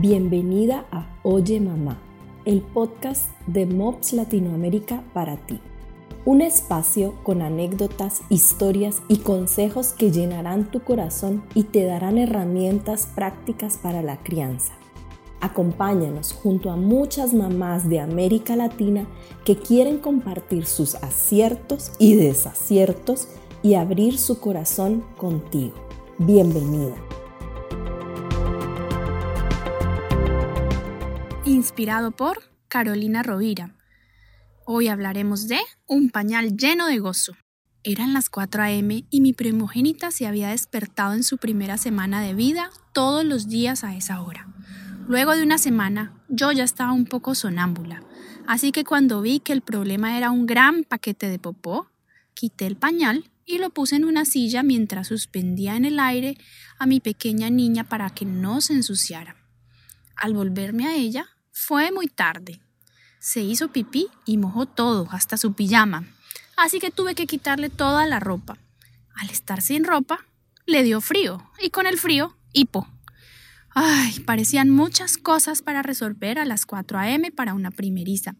Bienvenida a Oye Mamá, el podcast de MOPS Latinoamérica para ti. Un espacio con anécdotas, historias y consejos que llenarán tu corazón y te darán herramientas prácticas para la crianza. Acompáñanos junto a muchas mamás de América Latina que quieren compartir sus aciertos y desaciertos y abrir su corazón contigo. Bienvenida. Inspirado por Carolina Rovira. Hoy hablaremos de un pañal lleno de gozo. Eran las 4 a.m. y mi primogénita se había despertado en su primera semana de vida todos los días a esa hora. Luego de una semana, yo ya estaba un poco sonámbula, así que cuando vi que el problema era un gran paquete de popó, quité el pañal y lo puse en una silla mientras suspendía en el aire a mi pequeña niña para que no se ensuciara. Al volverme a ella, fue muy tarde. Se hizo pipí y mojó todo, hasta su pijama, así que tuve que quitarle toda la ropa. Al estar sin ropa, le dio frío y con el frío, hipo. Ay, parecían muchas cosas para resolver a las 4 a.m. para una primeriza.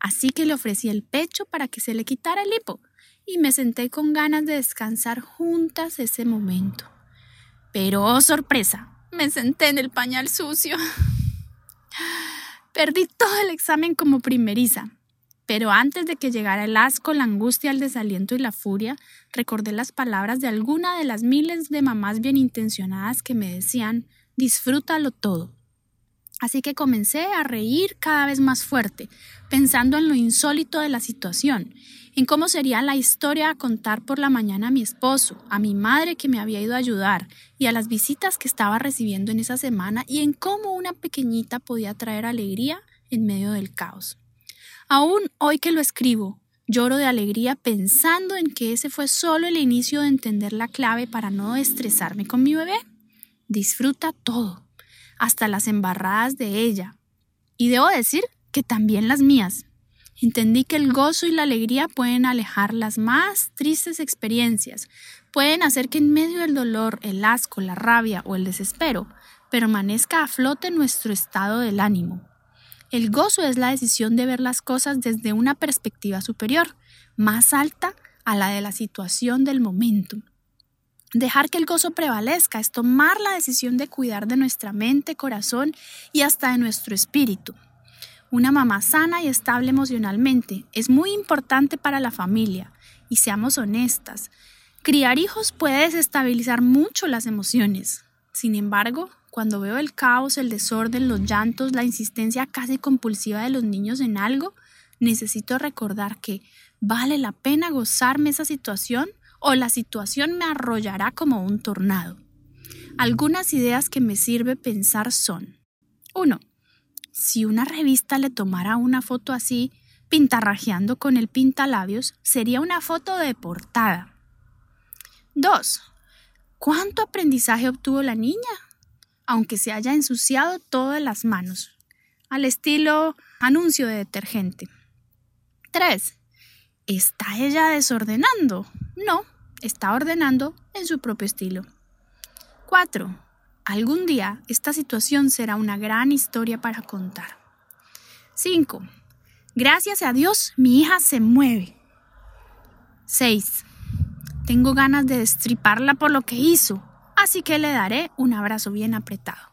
Así que le ofrecí el pecho para que se le quitara el hipo y me senté con ganas de descansar juntas ese momento. Pero, oh sorpresa, me senté en el pañal sucio. Perdí todo el examen como primeriza. Pero antes de que llegara el asco, la angustia, el desaliento y la furia, recordé las palabras de alguna de las miles de mamás bien intencionadas que me decían disfrútalo todo. Así que comencé a reír cada vez más fuerte, pensando en lo insólito de la situación, en cómo sería la historia a contar por la mañana a mi esposo, a mi madre que me había ido a ayudar y a las visitas que estaba recibiendo en esa semana y en cómo una pequeñita podía traer alegría en medio del caos. Aún hoy que lo escribo, lloro de alegría pensando en que ese fue solo el inicio de entender la clave para no estresarme con mi bebé disfruta todo, hasta las embarradas de ella. Y debo decir que también las mías. Entendí que el gozo y la alegría pueden alejar las más tristes experiencias, pueden hacer que en medio del dolor, el asco, la rabia o el desespero permanezca a flote nuestro estado del ánimo. El gozo es la decisión de ver las cosas desde una perspectiva superior, más alta a la de la situación del momento. Dejar que el gozo prevalezca es tomar la decisión de cuidar de nuestra mente, corazón y hasta de nuestro espíritu. Una mamá sana y estable emocionalmente es muy importante para la familia y seamos honestas. Criar hijos puede desestabilizar mucho las emociones. Sin embargo, cuando veo el caos, el desorden, los llantos, la insistencia casi compulsiva de los niños en algo, necesito recordar que vale la pena gozarme esa situación o la situación me arrollará como un tornado. Algunas ideas que me sirve pensar son 1. Si una revista le tomara una foto así, pintarrajeando con el pintalabios, sería una foto de portada. 2. ¿Cuánto aprendizaje obtuvo la niña? Aunque se haya ensuciado todas las manos, al estilo anuncio de detergente. 3. ¿Está ella desordenando? No, está ordenando en su propio estilo. 4. Algún día esta situación será una gran historia para contar. 5. Gracias a Dios mi hija se mueve. 6. Tengo ganas de destriparla por lo que hizo, así que le daré un abrazo bien apretado.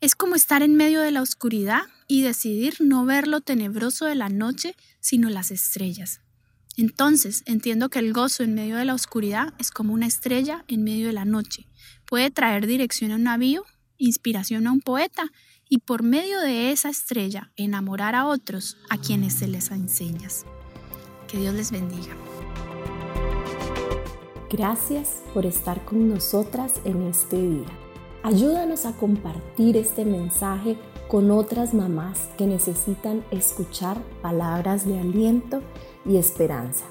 Es como estar en medio de la oscuridad y decidir no ver lo tenebroso de la noche, sino las estrellas. Entonces entiendo que el gozo en medio de la oscuridad es como una estrella en medio de la noche. Puede traer dirección a un navío, inspiración a un poeta y por medio de esa estrella enamorar a otros a quienes se les enseñas. Que Dios les bendiga. Gracias por estar con nosotras en este día. Ayúdanos a compartir este mensaje con otras mamás que necesitan escuchar palabras de aliento y esperanza.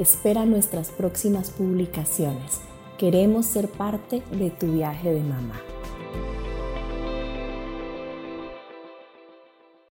Espera nuestras próximas publicaciones. Queremos ser parte de tu viaje de mamá.